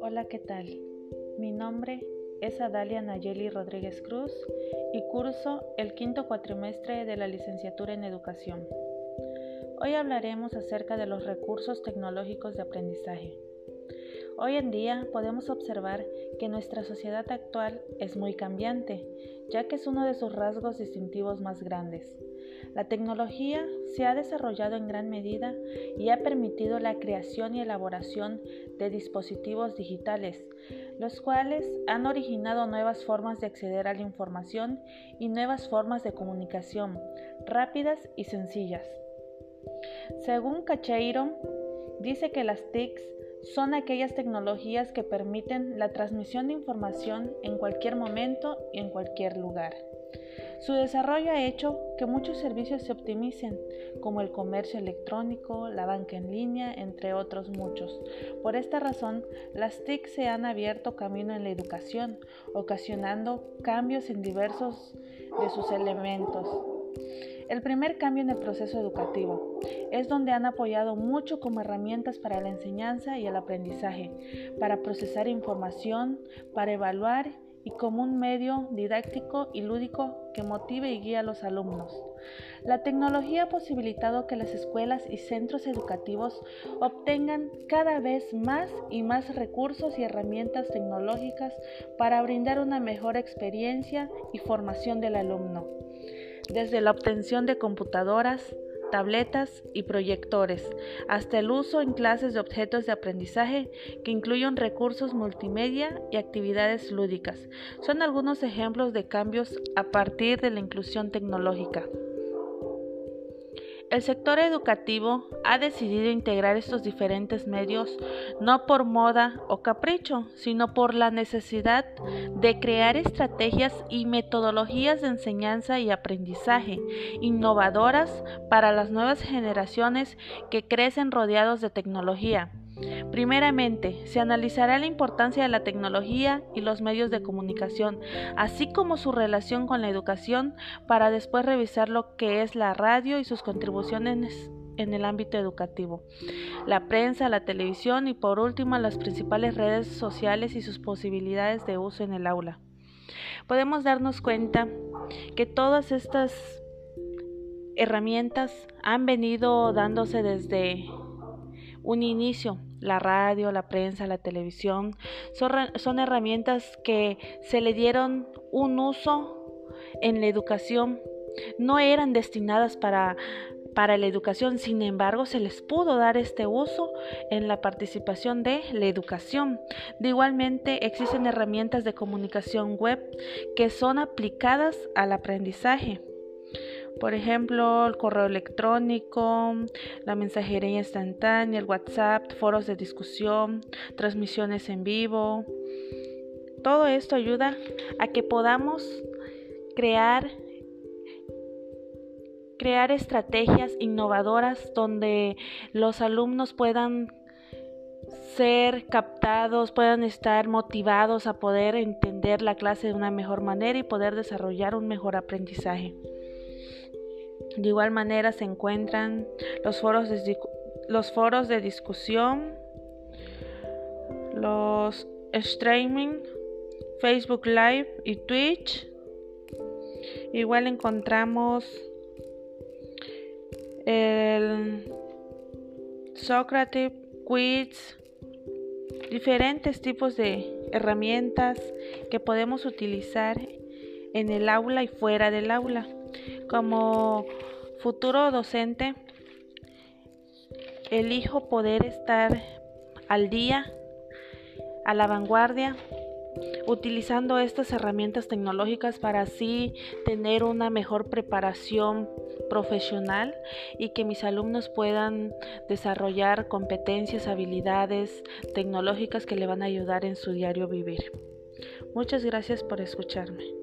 Hola, ¿qué tal? Mi nombre es Adalia Nayeli Rodríguez Cruz y curso el quinto cuatrimestre de la licenciatura en educación. Hoy hablaremos acerca de los recursos tecnológicos de aprendizaje. Hoy en día podemos observar que nuestra sociedad actual es muy cambiante, ya que es uno de sus rasgos distintivos más grandes. La tecnología se ha desarrollado en gran medida y ha permitido la creación y elaboración de dispositivos digitales, los cuales han originado nuevas formas de acceder a la información y nuevas formas de comunicación, rápidas y sencillas. Según Cacheiro, dice que las TICs son aquellas tecnologías que permiten la transmisión de información en cualquier momento y en cualquier lugar. Su desarrollo ha hecho que muchos servicios se optimicen, como el comercio electrónico, la banca en línea, entre otros muchos. Por esta razón, las TIC se han abierto camino en la educación, ocasionando cambios en diversos de sus elementos. El primer cambio en el proceso educativo es donde han apoyado mucho como herramientas para la enseñanza y el aprendizaje, para procesar información, para evaluar y como un medio didáctico y lúdico que motive y guíe a los alumnos. La tecnología ha posibilitado que las escuelas y centros educativos obtengan cada vez más y más recursos y herramientas tecnológicas para brindar una mejor experiencia y formación del alumno desde la obtención de computadoras, tabletas y proyectores, hasta el uso en clases de objetos de aprendizaje que incluyen recursos multimedia y actividades lúdicas. Son algunos ejemplos de cambios a partir de la inclusión tecnológica. El sector educativo ha decidido integrar estos diferentes medios no por moda o capricho, sino por la necesidad de crear estrategias y metodologías de enseñanza y aprendizaje innovadoras para las nuevas generaciones que crecen rodeados de tecnología. Primeramente, se analizará la importancia de la tecnología y los medios de comunicación, así como su relación con la educación, para después revisar lo que es la radio y sus contribuciones en el ámbito educativo, la prensa, la televisión y por último las principales redes sociales y sus posibilidades de uso en el aula. Podemos darnos cuenta que todas estas herramientas han venido dándose desde un inicio. La radio, la prensa, la televisión son, herramientas que se le dieron un uso en la educación. No eran destinadas para, para la educación, sin embargo, se les pudo dar este uso en la participación de la educación. De igualmente, existen herramientas de comunicación web que son aplicadas al aprendizaje. Por ejemplo, el correo electrónico, la mensajería instantánea, el WhatsApp, foros de discusión, transmisiones en vivo. Todo esto ayuda a que podamos crear crear estrategias innovadoras donde los alumnos puedan ser captados, puedan estar motivados a poder entender la clase de una mejor manera y poder desarrollar un mejor aprendizaje. De igual manera se encuentran los foros de, los foros de discusión, los streaming, Facebook Live y Twitch. Igual encontramos el Socrative Quiz, diferentes tipos de herramientas que podemos utilizar en el aula y fuera del aula. Como futuro docente, elijo poder estar al día, a la vanguardia, utilizando estas herramientas tecnológicas para así tener una mejor preparación profesional y que mis alumnos puedan desarrollar competencias, habilidades tecnológicas que le van a ayudar en su diario vivir. Muchas gracias por escucharme.